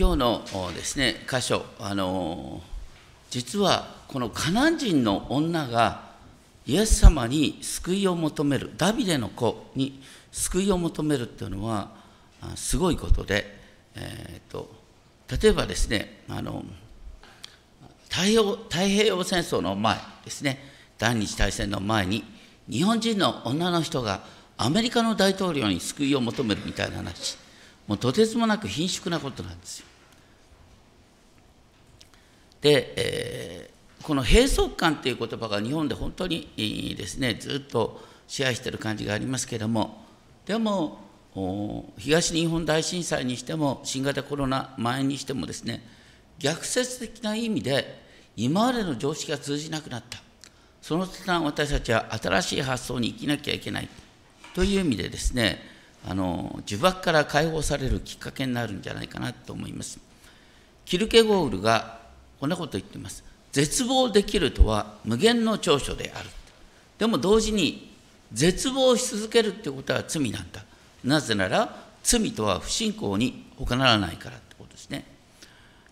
今日のですね箇所あの実はこのカナン人の女がイエス様に救いを求めるダビデの子に救いを求めるっていうのはすごいことで、えーと、例えばですねあの太平洋太平洋戦争の前ですね第二次大戦の前に日本人の女の人がアメリカの大統領に救いを求めるみたいな話もうとてつもなく貧縮なことなんですよ。で、えー、この閉塞感という言葉が日本で本当にですね。ずっと支配している感じがありますけれども。でも東日本大震災にしても新型コロナ前にしてもですね逆説的な意味で今までの常識が通じなくなった。その途端私たちは新しい発想に生きなきゃいけない。という意味でですねあの呪縛から解放されるきっかけになるんじゃないかなと思います。キルケゴールがこんなこと言ってます。絶望できるとは無限の長所である。でも同時に絶望し続けるってことは罪なんだ。なぜなら罪とは不信仰に他ならないからってことですね。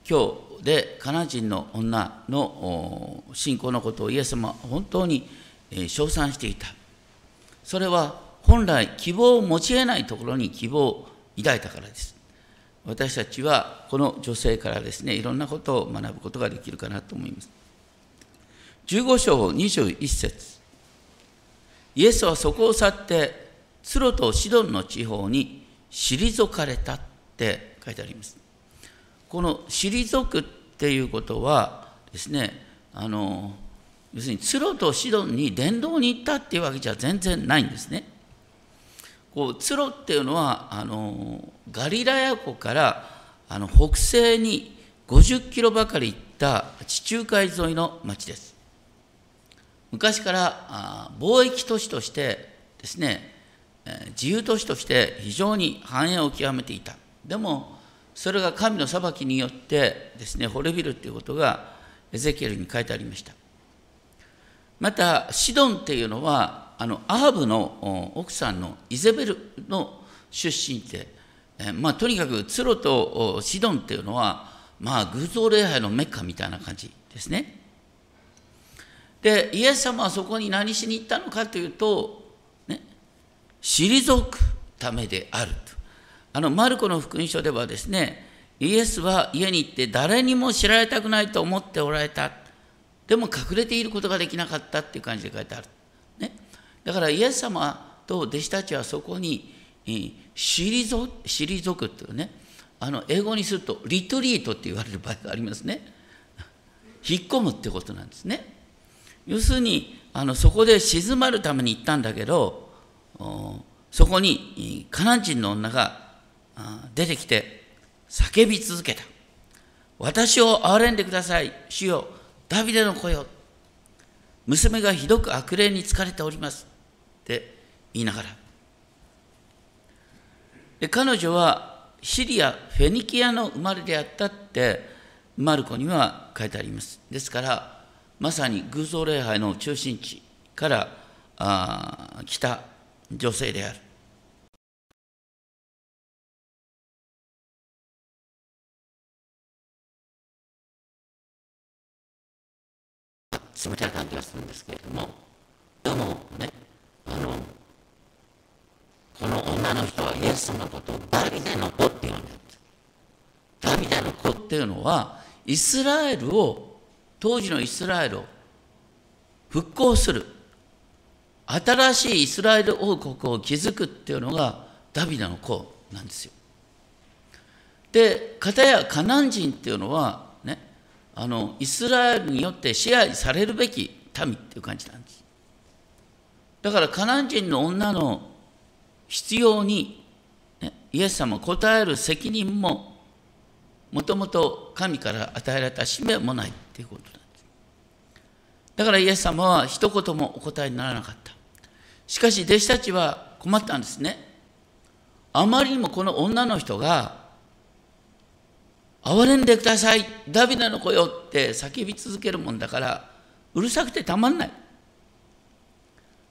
今日でカナ人の女の信仰のことをイエス様は本当に称賛していた。それは本来希望を持ち得ないところに希望を抱いたからです。私たちはこの女性からですねいろんなことを学ぶことができるかなと思います。15章21節。イエスはそこを去ってツロとシドンの地方に退かれたって書いてあります。この退くっていうことはですねあの要するにツロとシドンに伝道に行ったっていうわけじゃ全然ないんですね。こうツロっていうのはあのガリラヤ湖からあの北西に50キロばかり行った地中海沿いの町です。昔から貿易都市としてですね自由都市として非常に繁栄を極めていた。でもそれが神の裁きによってですね滅びるということがエゼキエルに書いてありました。またシドンっていうのはあのアハブの奥さんのイゼベルの出身で、えまあ、とにかくツロとシドンっていうのは、まあ、偶像礼拝のメッカみたいな感じですね。でイエス様はそこに何しに行ったのかというと、ね、退くためであると。あのマルコの福音書ではですねイエスは家に行って誰にも知られたくないと思っておられた。でも隠れていることができなかったっていう感じで書いてある。だからイエス様と弟子たちはそこに退退くっていうねあの英語にするとリトリートって言われる場合がありますね。引っ込むってことなんですね。要するにあのそこで静まるために行ったんだけどそこにカナン人の女が出てきて叫び続けた。私を憐れんでください。主よダビデの子よ。娘がひどく悪霊に疲れております。って言いながら。で彼女はシリア・フェニキアの生まれであったってマルコには書いてあります。ですからまさに偶像礼拝の中心地からあ来た女性である。冷たい感じがするんですけれどもでもね。この女の人はイエス様のことをダビデの子って呼んでるダビデの子っていうのはイスラエルを当時のイスラエルを復興する新しいイスラエル王国を築くっていうのがダビデの子なんですよ。で片やカナン人っていうのはねあのイスラエルによって支配されるべき民っていう感じなんですだからカナン人の女の必要に、ね、イエス様応える責任ももともと神から与えられた使命もないっていうことなんです。だからイエス様は一言もお答えにならなかった。しかし弟子たちは困ったんですね。あまりにもこの女の人が憐れんでくださいダビデの子よって叫び続けるもんだからうるさくてたまんない。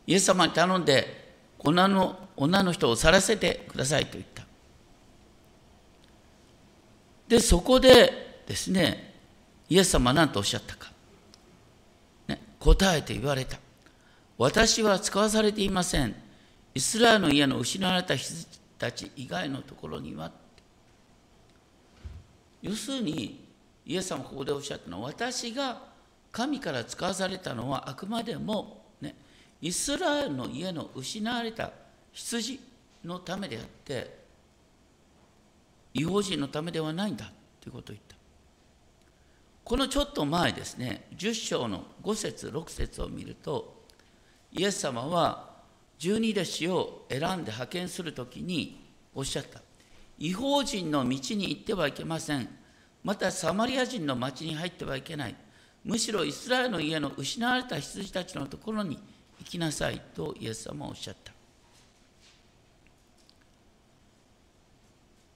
イエス様に頼んで女の女の人を去らせてくださいと言った。でそこでですねイエス様は何とおっしゃったか、ね、答えて言われた。私は使わされていません。イスラエルの家の失われた人たち以外のところには要するにイエス様ここでおっしゃったのは私が神から使わされたのはあくまでも、ね、イスラエルの家の失われた羊のためであって違法人のためではないんだということを言った。このちょっと前ですね10章の5節6節を見るとイエス様は十二弟子を選んで派遣するときにおっしゃった。違法人の道に行ってはいけません。またサマリア人の町に入ってはいけない。むしろイスラエルの家の失われた羊たちのところに行きなさいとイエス様はおっしゃった。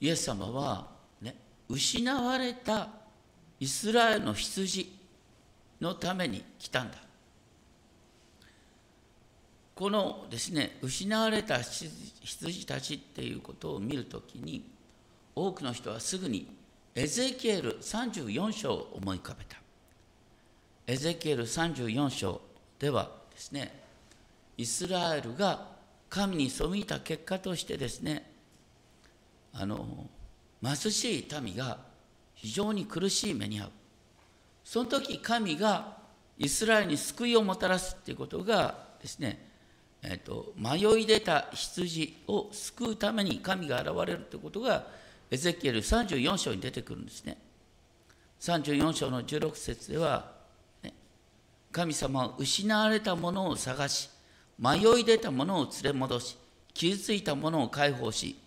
イエス様は、ね、失われたイスラエルの羊のために来たんだ。このですね失われた羊たちっていうことを見るときに多くの人はすぐにエゼキエル34章を思い浮かべた。エゼキエル34章ではですねイスラエルが神に背いた結果としてですねあの貧しい民が非常に苦しい目に遭う。その時神がイスラエルに救いをもたらすっていうことがですね、えーと、迷い出た羊を救うために神が現れるということがエゼキエル34章に出てくるんですね。34章の16節では、ね、神様は失われたものを探し迷い出たものを連れ戻し傷ついたものを解放し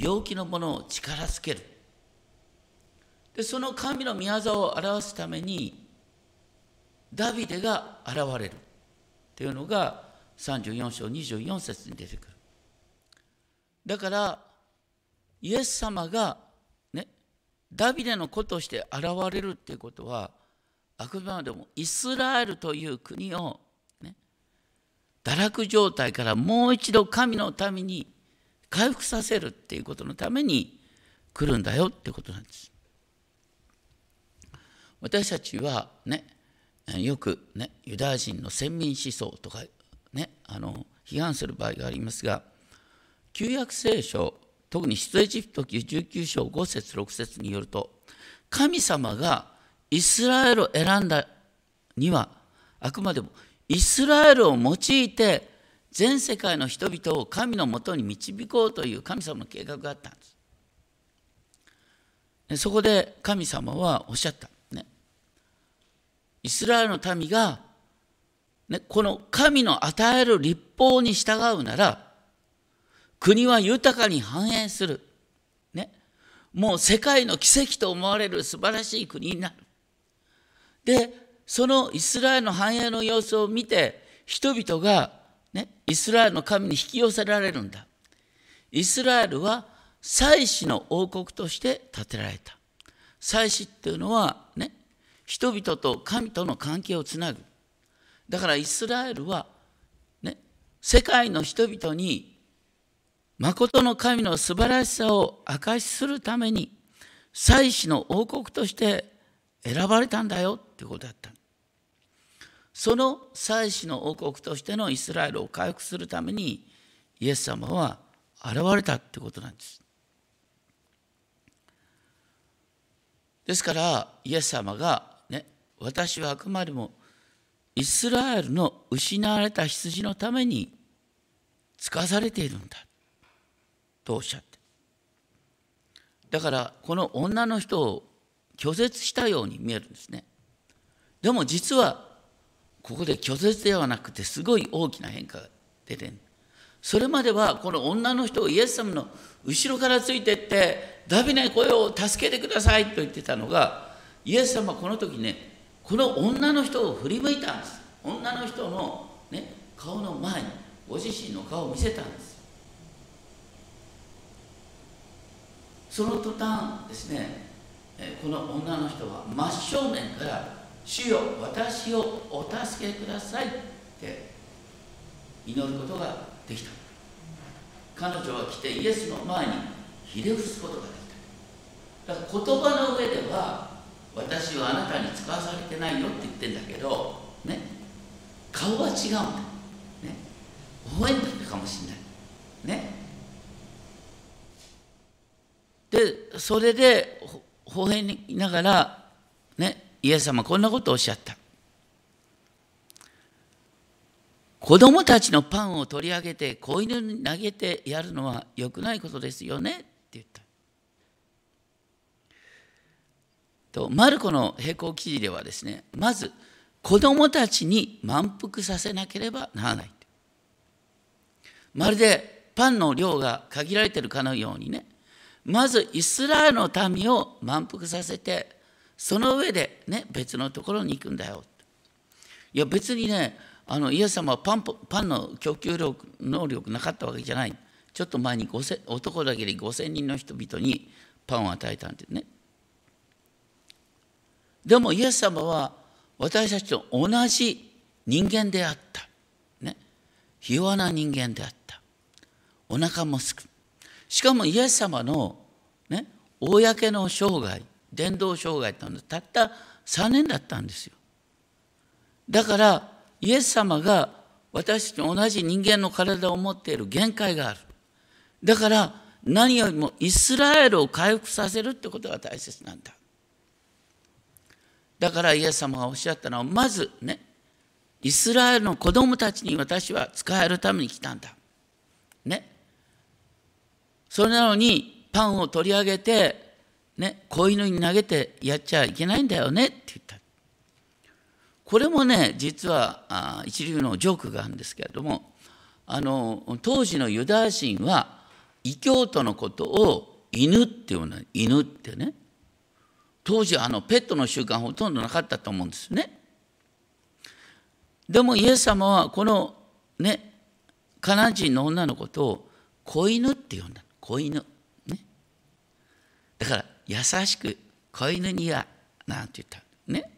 病気のものを力づける。でその神の御業を表すためにダビデが現れる。というのが34章24節に出てくる。だからイエス様がねダビデの子として現れるっていうことはあくまでもイスラエルという国を、ね、堕落状態からもう一度神のために回復させるっていうことのために来るんだよってことなんです。私たちはねよくねユダヤ人の先民思想とかねあの批判する場合がありますが旧約聖書特に出エジプト記19章5節6節によると神様がイスラエルを選んだにはあくまでもイスラエルを用いて全世界の人々を神のもとに導こうという神様の計画があったんです。そこで神様はおっしゃった。ね、イスラエルの民が、ね、この神の与える立法に従うなら、国は豊かに繁栄する。ね、もう世界の奇跡と思われる素晴らしい国になる。で、そのイスラエルの繁栄の様子を見て、人々がね、イスラエルの神に引き寄せられるんだ。イスラエルは祭司の王国として建てられた。祭司っていうのはね、人々と神との関係をつなぐ。だからイスラエルは、ね、世界の人々に誠の神の素晴らしさを証しするために祭司の王国として選ばれたんだよってことだった。その祭司の王国としてのイスラエルを回復するためにイエス様は現れたってことなんです。ですからイエス様がね私はあくまでもイスラエルの失われた羊のために使わされているんだとおっしゃってだからこの女の人を拒絶したように見えるんですねでも実はここで拒絶ではなくてすごい大きな変化が出てるそれまではこの女の人をイエス様の後ろからついてってダビデ声を助けてくださいと言ってたのがイエス様はこの時ねこの女の人を振り向いたんです。女の人の、ね、顔の前にご自身の顔を見せたんです。その途端ですねこの女の人は真正面から主よ私をお助けくださいって祈ることができた。彼女は来てイエスの前にひれ伏すことができだから言葉の上では私はあなたに使わされてないよって言ってんだけどね。顔は違うんだね。微笑んだかもしれないね。でそれで微笑みながらね。イエス様こんなことをおっしゃった子供たちのパンを取り上げて子犬に投げてやるのは良くないことですよねって言った。とマルコの並行記事ではですねまず子供たちに満腹させなければならない。まるでパンの量が限られてるかのようにねまずイスラエルの民を満腹させてその上でね別のところに行くんだよ。いや別にねあのイエス様はパンパンの供給力能力なかったわけじゃない。ちょっと前に男だけで5,000人の人々にパンを与えたんでね。でもイエス様は私たちと同じ人間であった、ね、ひ弱な人間であった。お腹もすく。しかもイエス様の、ね、公の生涯。伝道生涯というのたった3年だったんですよだからイエス様が私たちと同じ人間の体を持っている限界がある。だから何よりもイスラエルを回復させるってことが大切なんだ。だからイエス様がおっしゃったのはまずねイスラエルの子供たちに私は使えるために来たんだ。ね。それなのにパンを取り上げて、ね、子犬に投げてやっちゃいけないんだよねって言った。これもね実は一流のジョークがあるんですけれどもあの当時のユダヤ人は異教徒のことを犬っていうの犬ってね当時あのペットの習慣ほとんどなかったと思うんですね。でもイエス様はこのねカナン人の女の子とを子犬って呼んだ子犬。ね、だから優しく子犬にはなんて言った？ね。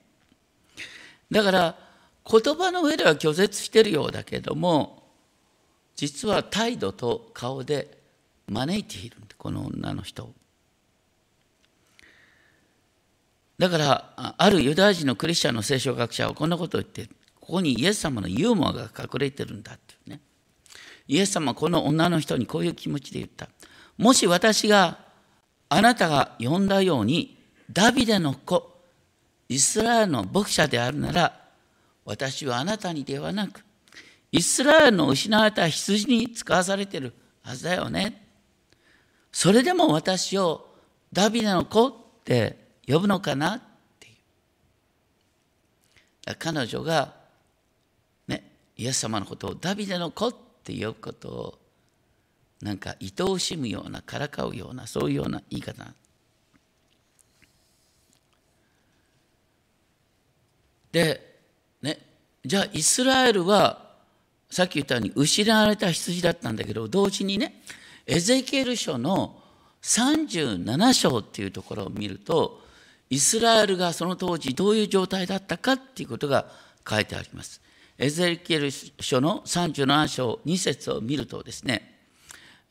だから言葉の上では拒絶してるようだけども実は態度と顔で招いているこの女の人を。だからあるユダヤ人のクリスチャンの聖書学者はこんなことを言ってここにイエス様のユーモアが隠れてるんだっていうねイエス様はこの女の人にこういう気持ちで言ったもし私があなたが呼んだようにダビデの子イスラエルの牧者であるなら私はあなたにではなくイスラエルの失われた羊に使わされてるはずだよね。それでも私をダビデの子って呼ぶのかな？っていう。彼女がね、イエス様のことをダビデの子って呼ぶことをなんか愛おしむようなからかうようなそういうような言い方で、ね、じゃあイスラエルはさっき言ったように失われた羊だったんだけど同時にねエゼキエル書の37章っていうところを見るとイスラエルがその当時どういう状態だったかっていうことが書いてあります。エゼキエル書の37章2節を見るとですね、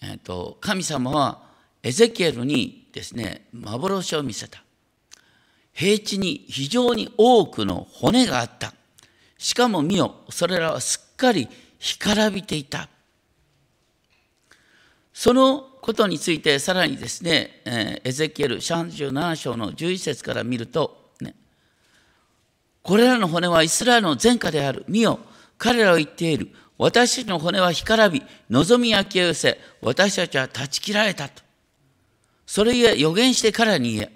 えー、と神様はエゼキエルにですね幻を見せた。平地に非常に多くの骨があった。しかも見よ、それらはすっかり干からびていた。そのことについてさらにですねえ、エゼキエル37章の11節から見ると、ね、これらの骨はイスラエルの前科である。見よ、彼らは言っている。私たちの骨は干からび、望み焼き寄せ、私たちは断ち切られたと。それゆえ予言して彼らに言え、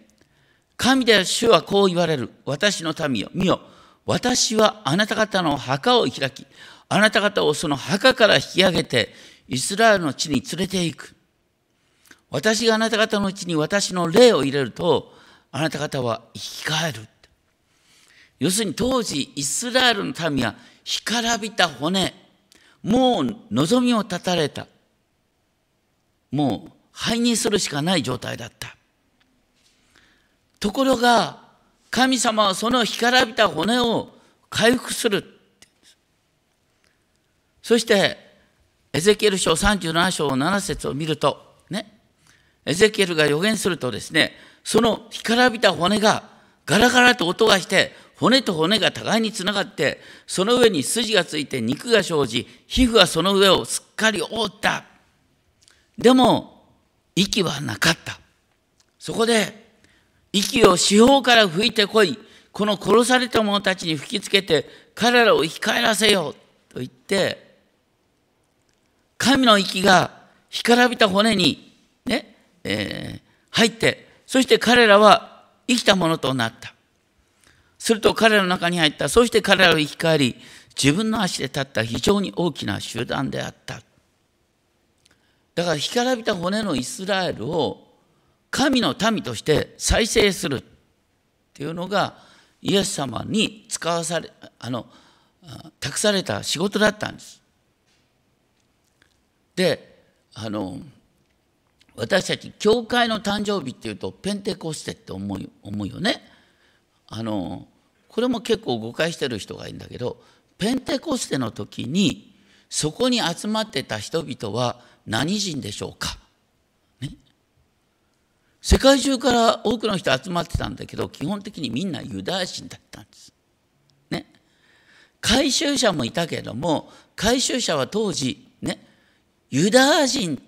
神である主はこう言われる。私の民よ、見よ。私はあなた方の墓を開き、あなた方をその墓から引き上げて、イスラエルの地に連れて行く。私があなた方のうちに私の霊を入れると、あなた方は生き返る。要するに当時、イスラエルの民は干からびた骨、もう望みを絶たれた。もう灰にするしかない状態だった。ところが神様はその干からびた骨を回復するそしてエゼキエル書37章7節を見るとねエゼキエルが予言するとですねその干からびた骨がガラガラと音がして骨と骨が互いにつながってその上に筋がついて肉が生じ皮膚がその上をすっかり覆った。でも息はなかった。そこで息を四方から吹いてこい。この殺された者たちに吹きつけて彼らを生き返らせよう。と言って神の息が干からびた骨にね、えー、入ってそして彼らは生きたものとなった。すると彼らの中に入ったそして彼らを生き返り自分の足で立った非常に大きな集団であっただから干からびた骨のイスラエルを神の民として再生するっていうのがイエス様に使わされあの託された仕事だったんです。であの私たち教会の誕生日っていうとペンテコステって思う思うよね。あのこれも結構誤解してる人がいるんだけどペンテコステの時にそこに集まってた人々は何人でしょうか、ね、世界中から多くの人集まってたんだけど基本的にみんなユダヤ人だったんです。ね、回収者もいたけども回収者は当時ね？ユダヤ人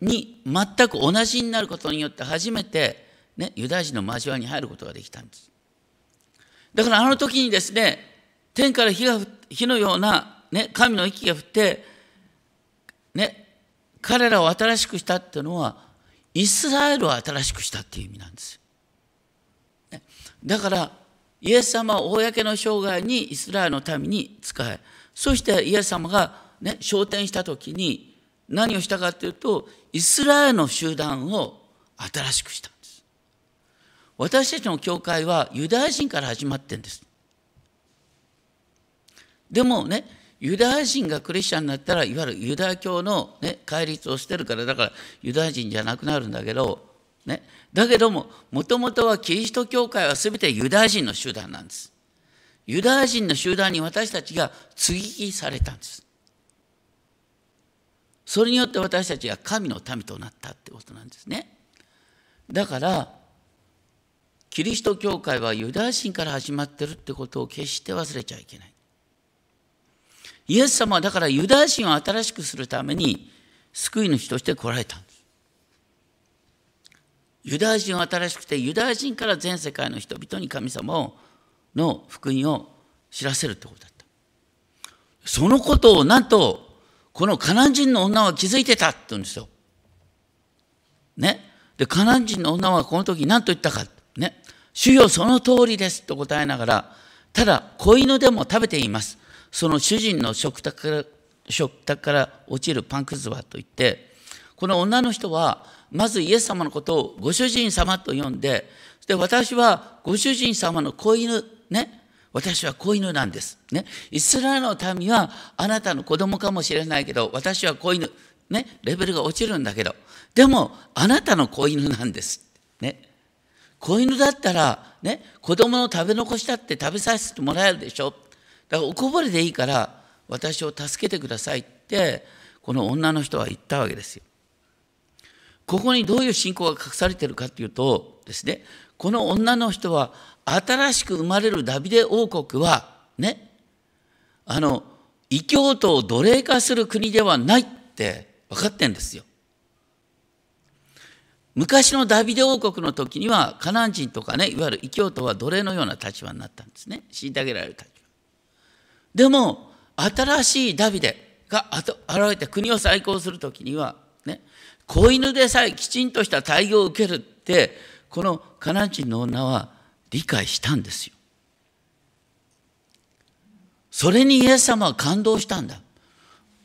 に全く同じになることによって初めて、ね、ユダヤ人の交わりに入ることができたんです。だからあの時にですね天から火が火のような、ね、神の息が降って、ね、彼らを新しくしたっていうのはイスラエルを新しくしたっていう意味なんですよ。だからイエス様は公の生涯にイスラエルのために仕えそしてイエス様が、ね、昇天した時に何をしたかというとイスラエルの集団を新しくした。私たちの教会はユダヤ人から始まってんです。でもねユダヤ人がクリスチャンになったらいわゆるユダヤ教の、ね、戒律を捨てるからだからユダヤ人じゃなくなるんだけど、ね、だけどももともとはキリスト教会は全てユダヤ人の集団なんです。ユダヤ人の集団に私たちが接ぎ木されたんです。それによって私たちが神の民となったってことなんですね。だからキリスト教会はユダヤ人から始まってるってことを決して忘れちゃいけない。イエス様はだからユダヤ人を新しくするために救い主として来られたんです。ユダヤ人を新しくてユダヤ人から全世界の人々に神様の福音を知らせるってことだった。そのことをなんとこのカナン人の女は気づいてたって言うんですよ。ね？で、カナン人の女はこの時何と言ったか。主よその通りですと答えながら、ただ子犬でも食べています。その主人の食卓から食卓から落ちるパンくずはといってこの女の人はまずイエス様のことをご主人様と呼んでで私はご主人様の子犬ね私は子犬なんです。ね、イスラエルの民はあなたの子供かもしれないけど私は子犬。ね、レベルが落ちるんだけどでもあなたの子犬なんです。ね、子犬だったら、ね、子供の食べ残しだって食べさせてもらえるでしょ？だからおこぼれでいいから私を助けてくださいってこの女の人は言ったわけですよ。ここにどういう信仰が隠されているかというとですねこの女の人は新しく生まれるダビデ王国はねあの異教徒を奴隷化する国ではないって分かってんですよ。昔のダビデ王国の時にはカナン人とかねいわゆる異教徒は奴隷のような立場になったんですね虐げられる立場。でも新しいダビデが現れて国を再興する時にはね子犬でさえきちんとした対応を受けるってこのカナン人の女は理解したんですよ。それにイエス様は感動したんだ。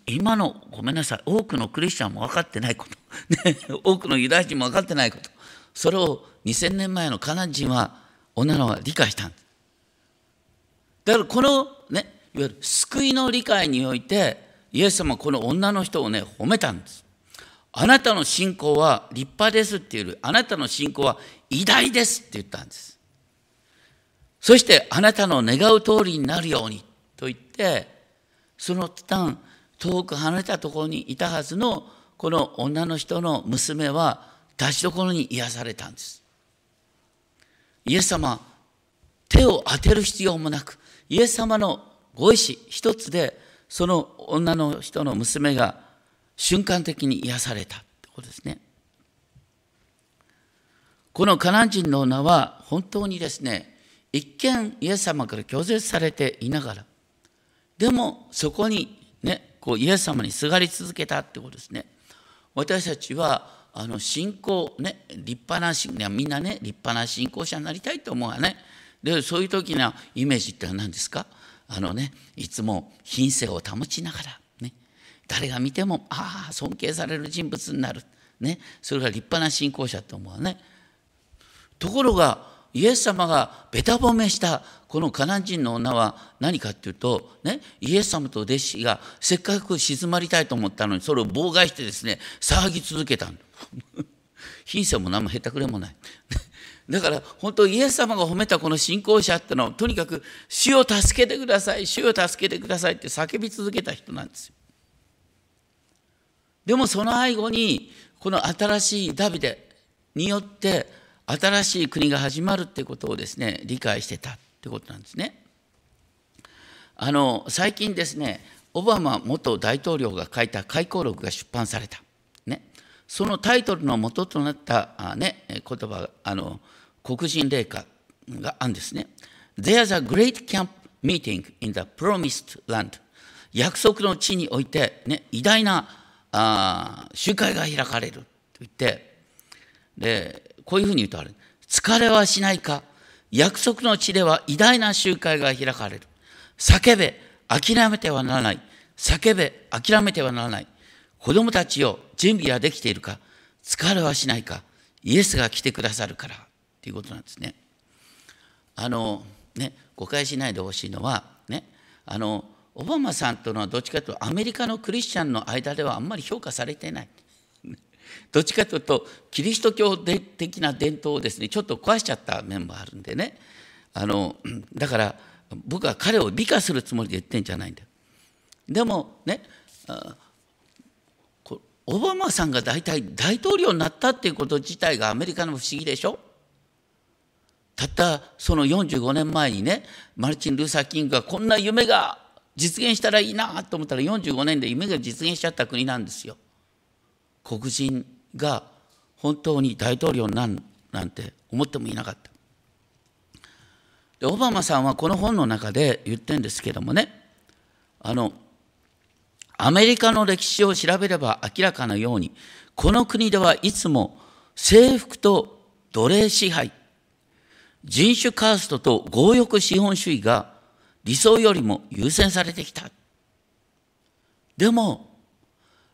今のごめんなさい。多くのクリスチャンも分かってないこと、ね、多くのユダヤ人も分かってないこと。それを2000年前のカナン人は女の子は理解したんだ。だからこのねいわゆる救いの理解においてイエス様はこの女の人をね褒めたんです。あなたの信仰は立派ですっていうあなたの信仰は偉大ですって言ったんです。そしてあなたの願う通りになるようにと言ってその途端遠く離れたところにいたはずのこの女の人の娘は立ちどころに癒されたんです。イエス様手を当てる必要もなくイエス様のご意志一つでその女の人の娘が瞬間的に癒されたってことですね。このカナン人の女は本当にですね一見イエス様から拒絶されていながらでもそこにねこうイエス様にすがり続けたってことですね。私たちはあの信仰ね立派な信みんなね立派な信仰者になりたいと思うわね。でそういう時のイメージって何ですか？あのねいつも品性を保ちながらね誰が見てもああ尊敬される人物になるねそれが立派な信仰者と思うわね。ところがイエス様がべた褒めしたこのカナン人の女は何かっていうと、ね、イエス様と弟子がせっかく静まりたいと思ったのにそれを妨害してですね騒ぎ続けた品性 も何もへったくれもない。だから本当イエス様が褒めたこの信仰者ってのはとにかく主を助けてください主を助けてくださいって叫び続けた人なんですよ。でもその背後にこの新しいダビデによって新しい国が始まるってことをですね理解してたってことなんですね。あの最近ですねオバマ元大統領が書いた回顧録が出版された、ね、そのタイトルの元となったあ、ね、言葉あの黒人霊歌があるんですね。There's a great camp meeting in the promised land 約束の地において、ね、偉大なあ集会が開かれると言ってでこういうふうに言うとある。疲れはしないか。約束の地では偉大な集会が開かれる。叫べ、諦めてはならない。叫べ、諦めてはならない。子供たちよ、準備はできているか。疲れはしないか。イエスが来てくださるから。ということなんですね。あの、ね、誤解しないでほしいのは、ね、あの、オバマさんとのはどっちかというとアメリカのクリスチャンの間ではあんまり評価されていない。どっちかというとキリスト教的な伝統をですねちょっと壊しちゃった面もあるんでねあのだから僕は彼を美化するつもりで言ってんじゃないんだよ。でもねオバマさんが大体大統領になったっていうこと自体がアメリカの不思議でしょ？たったその45年前にねマルチン・ルーサー・キングがこんな夢が実現したらいいなと思ったら45年で夢が実現しちゃった国なんですよ。黒人が本当に大統領になるなんて思ってもいなかった。でオバマさんはこの本の中で言ってるんですけどもねあのアメリカの歴史を調べれば明らかなようにこの国ではいつも征服と奴隷支配人種カーストと強欲資本主義が理想よりも優先されてきた。でも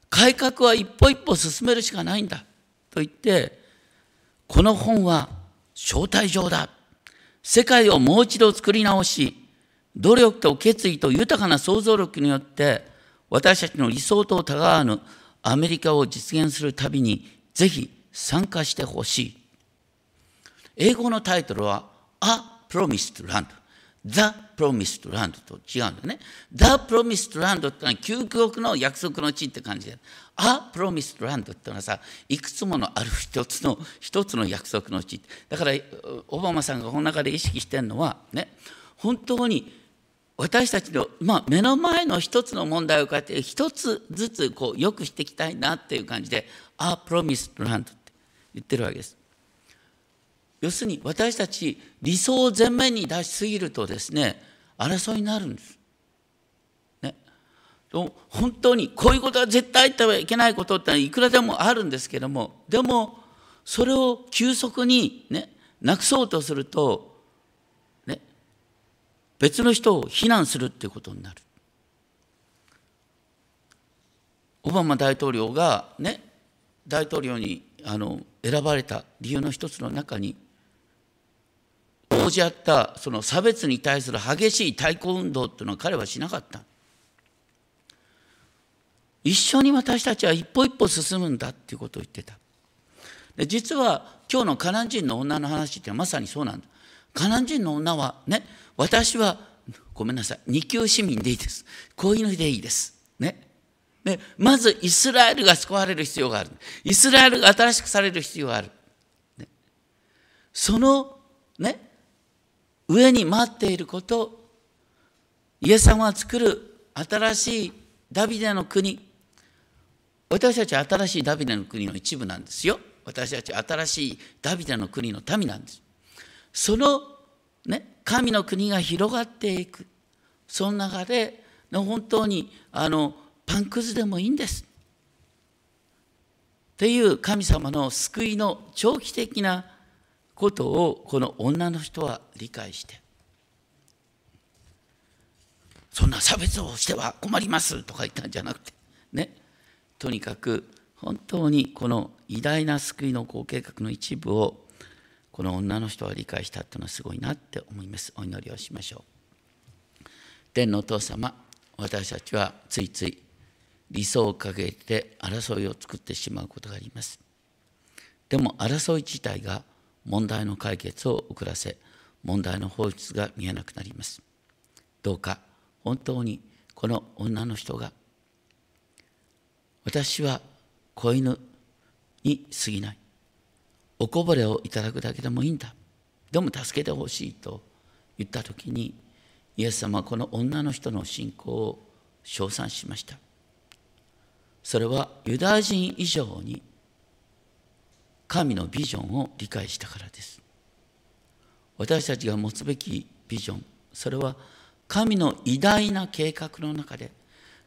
改革は一歩一歩進めるしかないんだ。と言ってこの本は招待状だ。世界をもう一度作り直し努力と決意と豊かな想像力によって私たちの理想とたがわぬアメリカを実現する旅にぜひ参加してほしい。英語のタイトルは A Promised Land The Promised Land と違うんだね。The Promised Land ってのは究極の約束の地って感じで。A Promised Land ってのはさ、いくつものある一つの、一つの約束の地。だから、オバマさんがこの中で意識してるのは、ね、本当に私たちの、まあ、目の前の一つの問題をこうやって一つずつこうよくしていきたいなっていう感じで、A Promised Land って言ってるわけです。要するに私たち理想を前面に出しすぎるとですね争いになるんです。ね、本当にこういうことは絶対言ってはいけないことっていくらでもあるんですけどもでもそれを急速にねなくそうとすると、ね、別の人を非難するっていうことになる。オバマ大統領がね大統領にあの選ばれた理由の一つの中に応じ合ったその差別に対する激しい対抗運動っていうのは彼はしなかった。一緒に私たちは一歩一歩進むんだっていうことを言ってた。で実は今日のカナン人の女の話ってまさにそうなんだ。カナン人の女はね、私はごめんなさい、二級市民でいいです。子犬でいいです。ね。でまずイスラエルが救われる必要がある。イスラエルが新しくされる必要がある。ね、そのね、上に待っていること。イエス様が作る新しいダビデの国。私たちは新しいダビデの国の一部なんですよ。私たちは新しいダビデの国の民なんです。そのね神の国が広がっていく。その中で本当にあのパンくずでもいいんです。っていう神様の救いの長期的なことをこの女の人は理解してそんな差別をしては困りますとか言ったんじゃなくてね。とにかく本当にこの偉大な救いの好計画の一部をこの女の人は理解したっていうのはすごいなって思います。お祈りをしましょう。天のお父様私たちはついつい理想を掲げて争いを作ってしまうことがあります。でも争い自体が問題の解決を遅らせ問題の放出が見えなくなります。どうか本当にこの女の人が。私は子犬に過ぎない。おこぼれをいただくだけでもいいんだ。でも助けてほしいと言った時にイエス様はこの女の人の信仰を称賛しました。それはユダヤ人以上に神のビジョンを理解したからです。私たちが持つべきビジョンそれは神の偉大な計画の中で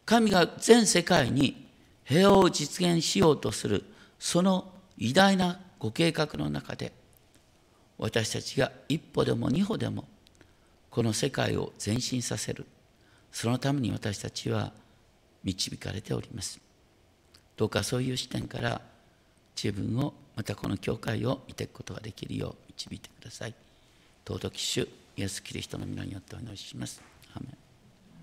神が全世界に平和を実現しようとするその偉大なご計画の中で私たちが一歩でも二歩でもこの世界を前進させる。そのために私たちは導かれております。どうかそういう視点から自分をまたこの教会を見ていくことができるよう導いてください。尊き主イエス・キリストの皆によってお祈りします。アメン